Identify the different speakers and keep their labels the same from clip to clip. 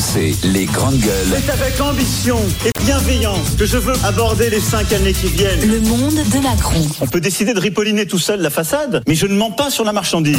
Speaker 1: RMC, les grandes gueules.
Speaker 2: C'est avec ambition et bienveillance que je veux aborder les cinq années qui viennent.
Speaker 3: Le monde de Macron.
Speaker 2: On peut décider de ripolliner tout seul la façade, mais je ne mens pas sur la marchandise.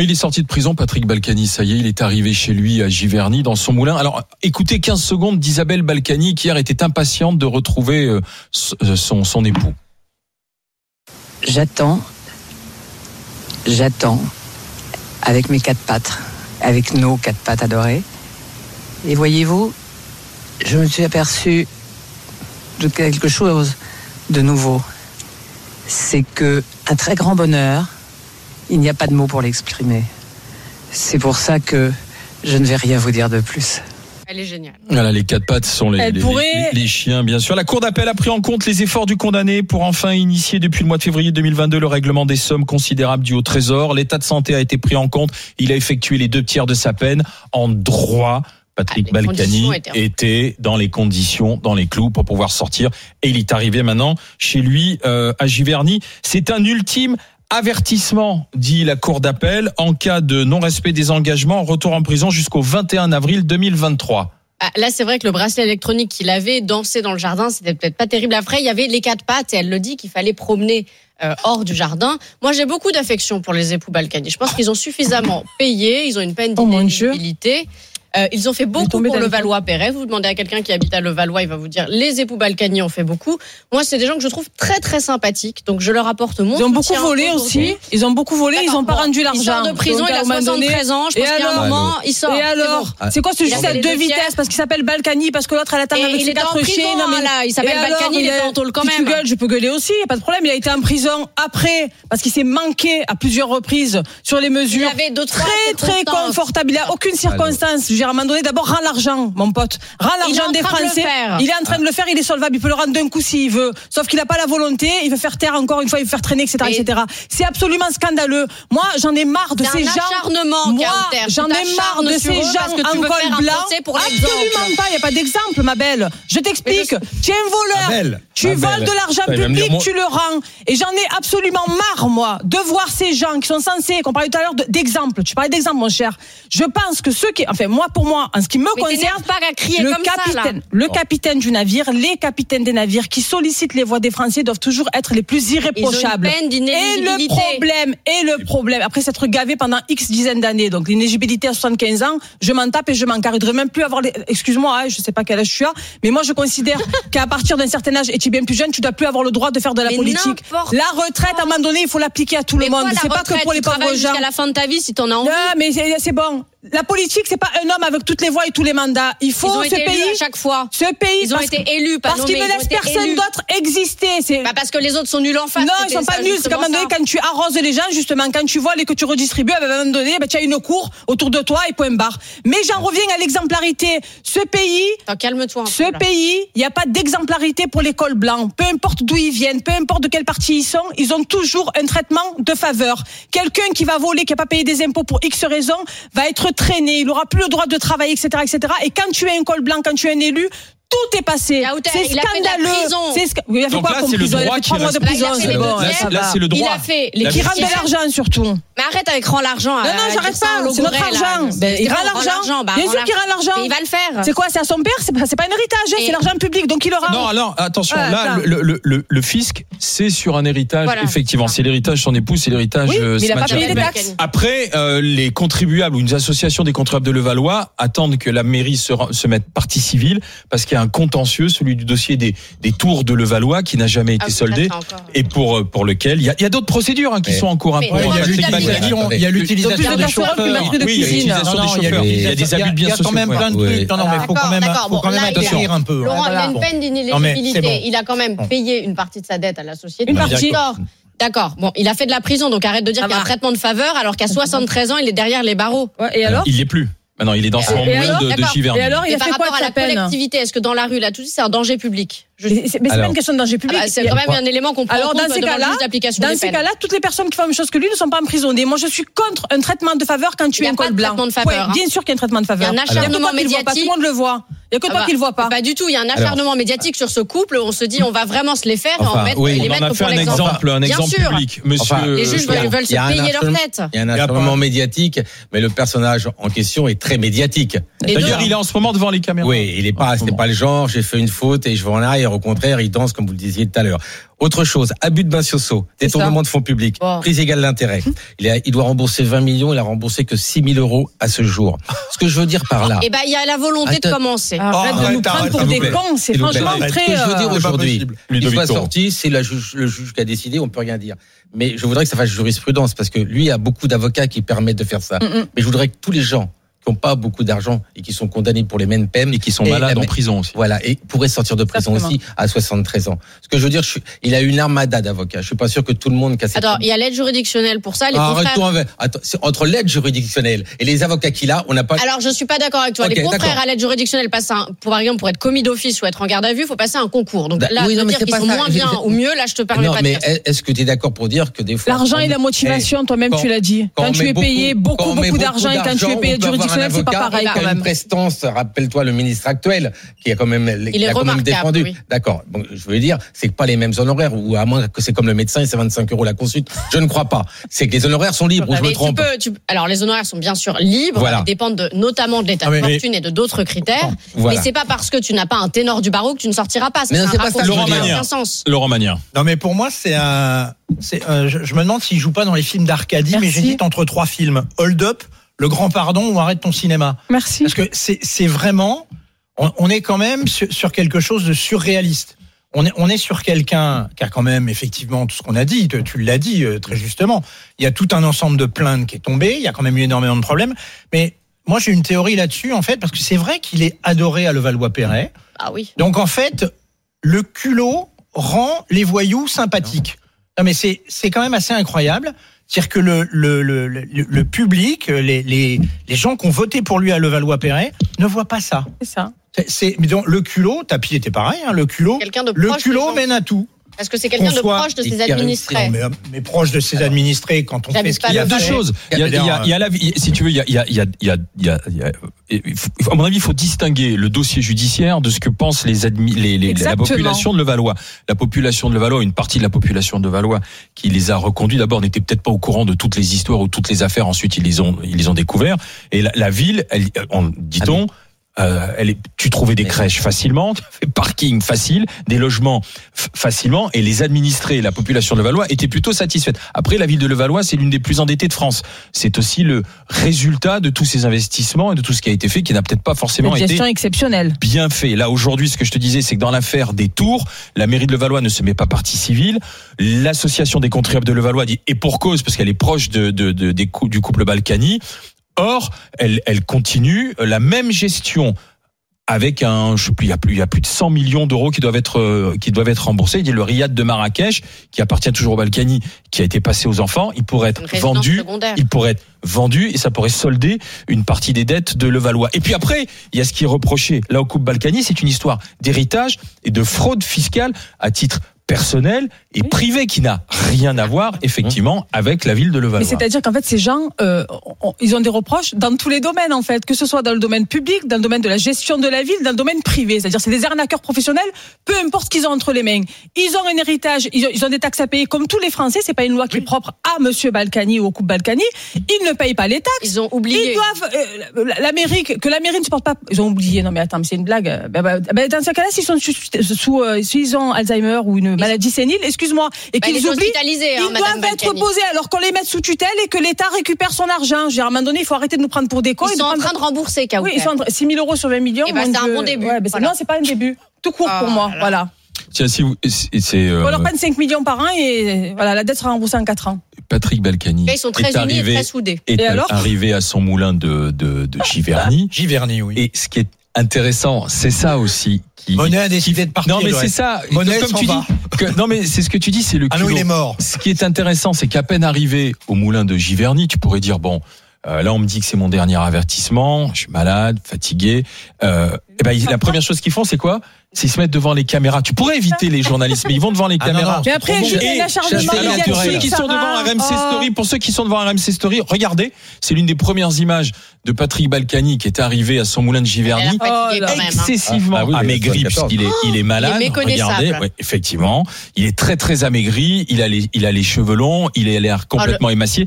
Speaker 4: Il est sorti de prison, Patrick Balkany. Ça y est, il est arrivé chez lui à Giverny, dans son moulin. Alors, écoutez 15 secondes d'Isabelle Balkany, qui hier était impatiente de retrouver euh, son, son époux.
Speaker 5: J'attends, j'attends, avec mes quatre pattes, avec nos quatre pattes adorées. Et voyez-vous, je me suis aperçu de quelque chose de nouveau. C'est que un très grand bonheur, il n'y a pas de mots pour l'exprimer. C'est pour ça que je ne vais rien vous dire de plus.
Speaker 6: Elle est géniale.
Speaker 4: Voilà, les quatre pattes sont les,
Speaker 7: Elle
Speaker 4: les-
Speaker 7: pourrait-
Speaker 4: les- les chiens, bien sûr. La Cour d'appel a pris en compte les efforts du condamné pour enfin initier depuis le mois de février 2022 le règlement des sommes considérables dues au Trésor. L'état de santé a été pris en compte. Il a effectué les deux tiers de sa peine en droit. Patrick
Speaker 6: Ah,
Speaker 4: Balkany était dans les conditions, dans les clous pour pouvoir sortir. Et il est arrivé maintenant chez lui euh, à Giverny. C'est un ultime avertissement, dit la Cour d'appel, en cas de non-respect des engagements, retour en prison jusqu'au 21 avril 2023.
Speaker 6: Ah, Là, c'est vrai que le bracelet électronique qu'il avait dansé dans le jardin, c'était peut-être pas terrible. Après, il y avait les quatre pattes et elle le dit qu'il fallait promener euh, hors du jardin. Moi, j'ai beaucoup d'affection pour les époux Balkany. Je pense qu'ils ont suffisamment payé, ils ont une peine
Speaker 7: Oh,
Speaker 6: d'inéligibilité. Euh, ils ont fait beaucoup pour le Valois-Perret. Vous demandez à quelqu'un qui habite à le Valois, il va vous dire les époux Balkany ont fait beaucoup. Moi, c'est des gens que je trouve très très sympathiques. Donc, je leur apporte mon
Speaker 7: Ils ont beaucoup volé aussi. Ils ont beaucoup volé. Ils ont pas rendu l'argent.
Speaker 6: Il sort de prison,
Speaker 7: Donc,
Speaker 6: il
Speaker 7: à
Speaker 6: a
Speaker 7: un moment donné-
Speaker 6: 73 ans. Je pense a un
Speaker 7: alors
Speaker 6: moment, il sort.
Speaker 7: Et
Speaker 6: C'est
Speaker 7: alors
Speaker 6: bon.
Speaker 7: C'est quoi ce
Speaker 6: Il
Speaker 7: juste à deux vitesses Parce qu'il s'appelle Balkany, parce que l'autre elle attend
Speaker 6: Et
Speaker 7: avec
Speaker 6: il
Speaker 7: ses quatre
Speaker 6: prison,
Speaker 7: chiens. Non, mais-
Speaker 6: là. Il s'appelle Balkany, il
Speaker 7: est-
Speaker 6: en tôle quand
Speaker 7: si tu
Speaker 6: même.
Speaker 7: gueules, je peux gueuler aussi, y a pas de problème. Il a été en prison après, parce qu'il s'est manqué à plusieurs reprises sur les mesures.
Speaker 6: Il avait deux, trois
Speaker 7: très très confortable. Il a aucune circonstance. Dire, à un moment donné, d'abord rends l'argent, mon pote. Rends
Speaker 6: Il est
Speaker 7: l'argent
Speaker 6: en
Speaker 7: des
Speaker 6: train de le
Speaker 7: Français.
Speaker 6: faire.
Speaker 7: Il est en train de le faire. Il est solvable. Il peut le rendre d'un coup s'il veut. Sauf qu'il n'a pas la volonté. Il veut faire taire encore une fois. Il veut faire traîner, etc.,
Speaker 6: Et-
Speaker 7: etc. C'est absolument scandaleux. Moi, j'en ai marre de
Speaker 6: C'est
Speaker 7: ces
Speaker 6: un
Speaker 7: gens.
Speaker 6: acharnement,
Speaker 7: Moi, j'en ai marre de ces gens en col blanc.
Speaker 6: pour.
Speaker 7: Absolument pas. Il n'y a pas d'exemple, ma belle. Je t'explique. Tu es un voleur. Tu voles de l'argent public, tu le rends. Et j'en ai absolument marre, moi, de voir ces gens qui sont censés, qu'on parlait tout à l'heure de- d'exemple. Tu parlais d'exemple, mon cher. Je pense que ceux qui, enfin, moi, pour moi, en ce qui me
Speaker 6: Mais
Speaker 7: concerne,
Speaker 6: pas à crier
Speaker 7: le
Speaker 6: comme ça, là.
Speaker 7: capitaine, le capitaine du navire, les capitaines des navires qui sollicitent les voix des Français doivent toujours être les plus irréprochables.
Speaker 6: Ils ont une peine
Speaker 7: et le problème, et le problème, après s'être gavé pendant X dizaines d'années, donc l'inéligibilité à 75 ans, je m'en tape et je m'en carre. Il devrait même plus avoir les, excuse-moi, hein, je sais pas quel âge tu as, mais moi je considère qu'à partir d'un certain âge, et tu es bien plus jeune, tu dois plus avoir le droit de faire de la
Speaker 6: Mais
Speaker 7: politique. La retraite, à un moment donné, il faut l'appliquer à tout
Speaker 6: Mais
Speaker 7: le monde. C'est pas que pour les pauvres gens.
Speaker 6: jusqu'à la fin de ta vie si t'en as envie.
Speaker 7: Non, mais c'est bon. La politique, c'est pas un homme avec toutes les voix et tous les mandats. Il faut
Speaker 6: Ils ont
Speaker 7: ce
Speaker 6: été
Speaker 7: pays.
Speaker 6: élus à chaque fois.
Speaker 7: Ce pays.
Speaker 6: Ils ont
Speaker 7: parce
Speaker 6: été élus, pas
Speaker 7: Parce qu'ils ne laissent personne d'autre exister.
Speaker 6: Bah parce que les autres sont nuls en face.
Speaker 7: Non, ils sont pas nuls. C'est qu'à un moment donné, quand tu arroses les gens, justement, quand tu voles et que tu redistribues, à un moment donné, ben, tu as une cour autour de toi et point barre. Mais j'en reviens à l'exemplarité. Ce pays,
Speaker 6: calme-toi peu,
Speaker 7: ce pays, il n'y a pas d'exemplarité pour les cols blancs. Peu importe d'où ils viennent, peu importe de quel parti ils sont, ils ont toujours un traitement de faveur. Quelqu'un qui va voler, qui n'a pas payé des impôts pour X raisons, va être traîné. Il n'aura plus le droit de travailler, etc., etc. Et quand tu es un col blanc, quand tu es un élu, tout est passé. C'est
Speaker 6: il
Speaker 7: scandaleux.
Speaker 6: prison.
Speaker 7: C'est Il a fait
Speaker 4: Donc
Speaker 7: quoi
Speaker 4: là,
Speaker 7: comme
Speaker 4: c'est le
Speaker 7: prison? Il a
Speaker 4: droit
Speaker 7: fait
Speaker 4: qui
Speaker 7: trois mois de prison.
Speaker 6: Là, il a fait
Speaker 7: c'est bon, là,
Speaker 4: Là, le
Speaker 6: Il
Speaker 4: droit.
Speaker 6: a fait les
Speaker 7: Qui rend de l'argent surtout?
Speaker 6: Mais arrête avec rend l'argent.
Speaker 7: Non, non, j'arrête pas. C'est notre argent. Ben, il rend l'argent.
Speaker 6: Bah,
Speaker 7: Bien sûr qu'il rend l'argent.
Speaker 6: Il va le faire.
Speaker 7: C'est quoi? C'est à son père? C'est pas, un héritage, c'est l'argent public, donc il le rend.
Speaker 4: Non, alors attention,
Speaker 7: Ah,
Speaker 4: là, le, fisc, c'est sur un héritage, effectivement. C'est l'héritage de son épouse, c'est l'héritage
Speaker 7: Oui,
Speaker 4: euh,
Speaker 7: mais il a pas payé les taxes.
Speaker 4: Après, euh, les contribuables ou une association des contribuables de Levallois attendent que la mairie se, mette partie civile parce qu'il y a un contentieux, celui du dossier des, des tours de Levallois qui n'a jamais été
Speaker 6: Ah,
Speaker 4: soldé et pour, euh, pour lequel il y a, il y a d'autres procédures hein, qui
Speaker 8: Mais-
Speaker 4: sont en cours. hein,
Speaker 6: il y a l'utilisation-
Speaker 7: de
Speaker 8: des chauffeurs.
Speaker 7: de
Speaker 4: il y a des
Speaker 8: non, il y a
Speaker 4: chauffeurs. Il y a abus de
Speaker 8: quand même plein de trucs. Non, non, mais faut
Speaker 6: D'accord,
Speaker 8: quand même, faut quand même un peu.
Speaker 6: Laurent, il a une peine d'inéligibilité. Il a quand même payé une partie de sa dette à la société.
Speaker 7: Une partie.
Speaker 6: D'accord. D'accord. Bon, il a fait de la prison, donc arrête de dire qu'il y a un traitement de faveur, alors qu'à 73 ans, il est derrière les barreaux.
Speaker 7: Ouais, et alors
Speaker 4: Il l'est plus. Maintenant, il est dans son
Speaker 7: alors
Speaker 4: de, de. Giverny.
Speaker 7: Et alors, il
Speaker 6: Et
Speaker 7: a
Speaker 6: par
Speaker 7: fait
Speaker 6: rapport
Speaker 7: de
Speaker 6: à la
Speaker 7: peine
Speaker 6: collectivité, est-ce que dans la rue, là, tout ça, c'est un danger public? Je-
Speaker 7: Mais c'est pas
Speaker 4: Alors.
Speaker 7: une question de danger
Speaker 6: Ah
Speaker 7: public.
Speaker 6: bah, C'est quand même un élément qu'on prend
Speaker 7: Alors
Speaker 6: en
Speaker 7: dans ces cas-là, dans ces cas-là, toutes les personnes qui font la même chose que lui ne sont pas emprisonnées. Moi, je suis contre un traitement de faveur quand tu
Speaker 6: Il y
Speaker 7: es
Speaker 6: a
Speaker 7: un col blanc.
Speaker 6: traitement de faveur,
Speaker 7: Ouais,
Speaker 6: hein.
Speaker 7: Bien sûr qu'il y a un traitement de faveur.
Speaker 6: Il y a un
Speaker 7: Alors,
Speaker 6: acharnement
Speaker 7: pas Tout
Speaker 6: médiatique.
Speaker 7: le monde le voit. Il y a que
Speaker 6: Ah
Speaker 7: toi
Speaker 6: bah,
Speaker 7: qui le vois pas.
Speaker 6: Pas du tout. Il y a un acharnement médiatique sur ce couple. On se dit, on va vraiment se les faire et
Speaker 1: Enfin,
Speaker 6: en mettre,
Speaker 1: oui,
Speaker 6: les
Speaker 4: On en
Speaker 6: mettre
Speaker 4: a fait un exemple, un
Speaker 6: Bien
Speaker 4: exemple
Speaker 6: sûr.
Speaker 4: public. Monsieur,
Speaker 1: Enfin,
Speaker 6: Les
Speaker 4: euh,
Speaker 6: juges veulent, veulent se payer leur tête.
Speaker 1: Il y a un acharnement médiatique, mais le personnage en question est très médiatique.
Speaker 4: D'ailleurs, il est en ce moment devant les caméras.
Speaker 1: Oui, il est pas,
Speaker 4: En ce
Speaker 1: c'est pas le genre, j'ai fait une faute et je vais en arrière. Au contraire, il danse comme vous le disiez tout à l'heure. Autre chose, abus de Bancioso, détournement de fonds publics, prise égale d'intérêt. Il, a- il doit rembourser 20 millions, il a remboursé que 6 000 euros à ce jour. Ce que je veux dire par là.
Speaker 6: Et ben, il y a la volonté de commencer.
Speaker 7: Arrête
Speaker 2: Oh,
Speaker 7: de nous
Speaker 2: arrête,
Speaker 7: prendre
Speaker 2: arrête,
Speaker 7: pour des cons. C'est franchement
Speaker 1: Ce
Speaker 7: très.
Speaker 1: que je veux dire
Speaker 7: euh,
Speaker 1: aujourd'hui, il soit sorti, c'est juge- le juge qui a décidé, on peut rien dire. Mais je voudrais que ça fasse jurisprudence parce que lui a beaucoup d'avocats qui permettent de faire ça.
Speaker 7: Mm, mm.
Speaker 1: Mais je voudrais que tous les gens qui n'ont pas beaucoup d'argent et qui sont condamnés pour les mêmes peines
Speaker 4: Et qui sont
Speaker 1: Et
Speaker 4: malades
Speaker 1: la-
Speaker 4: en prison aussi.
Speaker 1: Voilà, et pourrait sortir de prison
Speaker 7: Exactement.
Speaker 1: aussi à 73 ans. Ce que je veux dire, je suis- il a une armada d'avocats. Je suis pas sûr que tout le monde casse.
Speaker 6: Alors, il y a l'aide juridictionnelle pour ça. Les
Speaker 1: Ah, avec- attends, c'est entre l'aide juridictionnelle et les avocats qu'il a, on n'a pas.
Speaker 6: Alors, je suis pas d'accord avec toi. Les confrères à l'aide juridictionnelle passent un, pour, par exemple, pour être commis d'office ou être en garde à vue, il faut passer un concours. Donc
Speaker 1: Bah,
Speaker 6: là,
Speaker 1: oui, non,
Speaker 6: dire qu'ils
Speaker 1: pas
Speaker 6: sont
Speaker 1: ça.
Speaker 6: moins bien ou mieux, là, je te permets
Speaker 1: non,
Speaker 6: pas de
Speaker 1: mais est-ce que tu es d'accord pour dire que des fois.
Speaker 7: L'argent et la motivation, toi-même
Speaker 1: quand-
Speaker 7: tu l'as dit.
Speaker 1: quand
Speaker 7: tu es payé
Speaker 1: beaucoup-
Speaker 7: beaucoup, d'argent et quand tu es payé
Speaker 1: un
Speaker 7: c'est
Speaker 1: avocat
Speaker 7: pareil
Speaker 6: qui a
Speaker 1: a une
Speaker 7: même.
Speaker 1: prestance, rappelle-toi le ministre actuel, qui a quand même, qui
Speaker 6: est
Speaker 1: a quand même
Speaker 6: remarquable,
Speaker 1: défendu.
Speaker 6: oui.
Speaker 1: D'accord. Bon, je veux dire, c'est pas les mêmes honoraires, ou à moins que c'est comme le médecin et c'est 25 euros la consulte. Je ne crois pas. C'est que les honoraires sont libres, ou je me
Speaker 6: tu
Speaker 1: trompe.
Speaker 6: peux, tu- alors les honoraires sont bien sûr libres,
Speaker 1: Voilà.
Speaker 6: ils dépendent de- notamment de l'état
Speaker 2: Ah,
Speaker 6: de
Speaker 2: mais-
Speaker 6: fortune et de d'autres critères.
Speaker 1: Voilà.
Speaker 6: Mais c'est pas parce que tu n'as pas un ténor du barreau que tu ne sortiras pas.
Speaker 1: Mais non,
Speaker 6: un
Speaker 1: c'est pas ça dire.
Speaker 6: aucun sens.
Speaker 4: Laurent Magnien.
Speaker 2: Non, mais pour moi, c'est un. c'est un- je, je me demande s'il joue pas dans les films d'Arcadie, mais j'hésite entre trois films Hold Up, Le Grand Pardon ou Arrête ton cinéma.
Speaker 7: Merci.
Speaker 2: Parce que c'est vraiment. On, on est quand même sur, sur quelque chose de surréaliste. On est, on est sur quelqu'un qui a quand même effectivement tout ce qu'on a dit, tu, tu l'as dit euh, très justement. Il y a tout un ensemble de plaintes qui est tombé, il y a quand même eu énormément de problèmes. Mais moi j'ai une théorie là-dessus en fait, parce que c'est vrai qu'il est adoré à Levallois-Perret.
Speaker 6: Ah oui.
Speaker 2: Donc en fait, le culot rend les voyous sympathiques. Non mais c'est c'est quand même assez incroyable. C'est-à-dire que le, le, le, le, le public, les, les, les gens qui ont voté pour lui à Levallois-Perret ne voient pas ça.
Speaker 7: C'est ça.
Speaker 2: C'est- C'est mais donc, le culot, Tapi était pareil, hein, le culot,
Speaker 6: Quelqu'un de
Speaker 2: le
Speaker 6: proche
Speaker 2: culot mène à tout.
Speaker 6: Parce que c'est quelqu'un de proche de ses administrés.
Speaker 2: Non, mais, mais proche de ses administrés, quand on fait ce qu'il
Speaker 4: Il y a deux choses. Il y a, il y a- il y a la, il- si tu veux, il y a, il y a, il y a, il y a, il y a- il y a- il faut- à mon avis, il faut distinguer le dossier judiciaire de ce que pensent les, admi, les, les- la population de Levallois. La population de Levallois, une partie de la population de Levallois qui les a reconduits d'abord n'était peut-être pas au courant de toutes les histoires ou toutes les affaires. Ensuite, ils les ont, ils les ont découverts. Et la, la ville, elle, on, dit-on, euh, elle est, tu trouvais des crèches facilement, tu avais parking facile, des logements facilement, et les administrés, la population de Levallois étaient plutôt satisfaite. Après, la ville de Levallois, c'est l'une des plus endettées de France. C'est aussi le résultat de tous ces investissements et de tout ce qui a été fait, qui n'a peut-être pas forcément
Speaker 7: Une
Speaker 4: été
Speaker 7: gestion exceptionnelle.
Speaker 4: bien fait. Là aujourd'hui, ce que je te disais, c'est que dans l'affaire des tours, la mairie de Levallois ne se met pas partie civile. L'association des contribuables de Levallois dit et pour cause parce qu'elle est proche de, de- de- des du couple Balkany. Or, elle, elle continue la même gestion avec un, je sais plus, il y a plus, il y a plus de 100 millions d'euros qui doivent être, euh, qui doivent être remboursés. Il dit le Riad de Marrakech, qui appartient toujours au Balkany, qui a été passé aux enfants, il pourrait être vendu
Speaker 6: secondaire.
Speaker 4: il pourrait être vendu et ça pourrait solder une partie des dettes de Levallois. Et puis après, il y a ce qui est reproché là au couple Balkany, c'est une histoire d'héritage et de fraude fiscale à titre personnel et privé qui n'a rien à voir effectivement avec la ville de
Speaker 7: Mais
Speaker 4: Levallois.
Speaker 7: c'est-à-dire qu'en fait, ces gens, euh, ont- ils ont des reproches dans tous les domaines, en fait, que ce soit dans le domaine public, dans le domaine de la gestion de la ville, dans le domaine privé. C'est-à-dire, c'est des arnaqueurs professionnels, peu importe ce qu'ils ont entre les mains. Ils ont un héritage, ils ont, ils ont des taxes à payer, comme tous les Français. C'est pas une loi qui est propre à Monsieur Balkany ou au couple Balkany. Ils ne payent pas les taxes.
Speaker 6: Ils ont
Speaker 7: Ils
Speaker 6: oublié.
Speaker 7: doivent euh, la- la mairie que la mairie ne supporte pas. Ils ont oublié. Non mais attends, mais c'est une blague. Euh, ben, ben, ben, dans ce cas-là, s'ils sont sous, sous euh, s'ils ont Alzheimer ou une maladie sénile, excuse-moi, et
Speaker 6: Bah,
Speaker 7: qu'ils oublient,
Speaker 6: hein,
Speaker 7: ils
Speaker 6: Madame
Speaker 7: doivent être posés alors qu'on les mette sous tutelle et que l'État récupère son argent. Dire, à un moment donné, il faut arrêter de nous prendre pour des cons.
Speaker 6: Ils
Speaker 7: de
Speaker 6: sont en train de rembourser, Kaouter.
Speaker 7: Oui, ils sont en train- 6 000 euros sur 20 millions.
Speaker 6: Eh ben, c'est un bon début.
Speaker 7: Ouais, c'est-
Speaker 6: Voilà.
Speaker 7: Non, c'est pas un début. Tout court pour
Speaker 6: Ah,
Speaker 7: moi.
Speaker 6: là, là.
Speaker 7: Voilà.
Speaker 4: Tiens, si vous, c'est euh,
Speaker 7: On leur prenne 5 millions par an et voilà, la dette sera remboursée en 4 ans.
Speaker 4: Patrick Balkany
Speaker 6: Ils sont très
Speaker 4: est
Speaker 6: unis et
Speaker 4: arrivé,
Speaker 6: très soudés.
Speaker 4: est
Speaker 7: Et alors
Speaker 2: Ah,
Speaker 4: arrivé à son moulin de, de, de Giverny.
Speaker 2: Giverny, oui.
Speaker 4: Et ce qui est intéressant, c'est ça aussi qui.
Speaker 2: Monet a décidé de partir.
Speaker 4: non, mais c'est ça.
Speaker 2: Monet
Speaker 4: comme tu
Speaker 2: va.
Speaker 4: dis. que- non, mais c'est ce que tu dis, c'est le
Speaker 2: Ah non, il est mort.
Speaker 4: Ce qui est intéressant, c'est qu'à peine arrivé au moulin de Giverny, tu pourrais dire bon. euh, là, on me dit que c'est mon dernier avertissement. Je suis malade, fatigué. Euh, et ben, la première chose qu'ils font, c'est quoi? C'est se mettre devant les caméras. Tu pourrais éviter les journalistes, mais ils vont devant les
Speaker 2: Ah, non,
Speaker 4: caméras.
Speaker 2: non.
Speaker 7: Mais après,
Speaker 2: bon.
Speaker 4: Et les-
Speaker 7: médiatique.
Speaker 4: ceux qui sont devant. RMC
Speaker 7: Oh.
Speaker 4: Story, pour ceux qui sont devant RMC Story, regardez, c'est l'une des premières images de Patrick Balkany qui était arrivé à son moulin de Giverny.
Speaker 7: Oh
Speaker 6: hein.
Speaker 4: excessivement
Speaker 1: Ah, ah oui,
Speaker 4: amaigri
Speaker 1: 74.
Speaker 4: puisqu'il est il est malade.
Speaker 6: Il est.
Speaker 4: Regardez, ouais, effectivement, il est très très amaigri. Il a les il a les cheveux longs, il a l'air complètement émacié.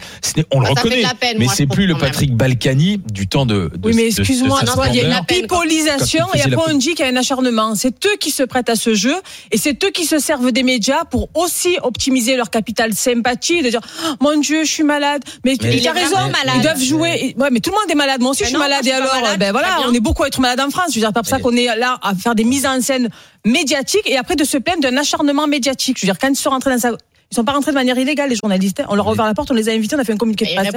Speaker 4: On le
Speaker 6: Ah,
Speaker 4: reconnaît,
Speaker 6: la peine,
Speaker 4: mais c'est plus le. Patrick Balkany du temps de. de
Speaker 7: Oui, mais excuse-moi, il y a une pipolisation et après
Speaker 4: la-
Speaker 7: on dit qu'il y a un acharnement. C'est eux qui se prêtent à ce jeu et c'est eux qui se servent des médias pour aussi optimiser leur capital sympathie, de dire oh, mon Dieu, je suis malade. Mais,
Speaker 1: Mais
Speaker 6: il est
Speaker 7: raison,
Speaker 6: malade.
Speaker 7: ils doivent jouer. Ouais, mais tout le monde est malade. Moi aussi,
Speaker 6: Mais
Speaker 7: je suis
Speaker 6: non,
Speaker 7: malade. Et
Speaker 6: pas
Speaker 7: alors,
Speaker 6: malade,
Speaker 7: ben voilà, on est beaucoup à être malade en France. Je veux dire, c'est pour ça qu'on est là à faire des mises en scène médiatiques et après de se plaindre d'un acharnement médiatique. Je veux dire, quand ils sont rentrés dans ça, ils sont pas rentrés de manière illégale, les journalistes. hein. On leur a ouvert la porte, on les a invités, on a fait un communiqué de presse.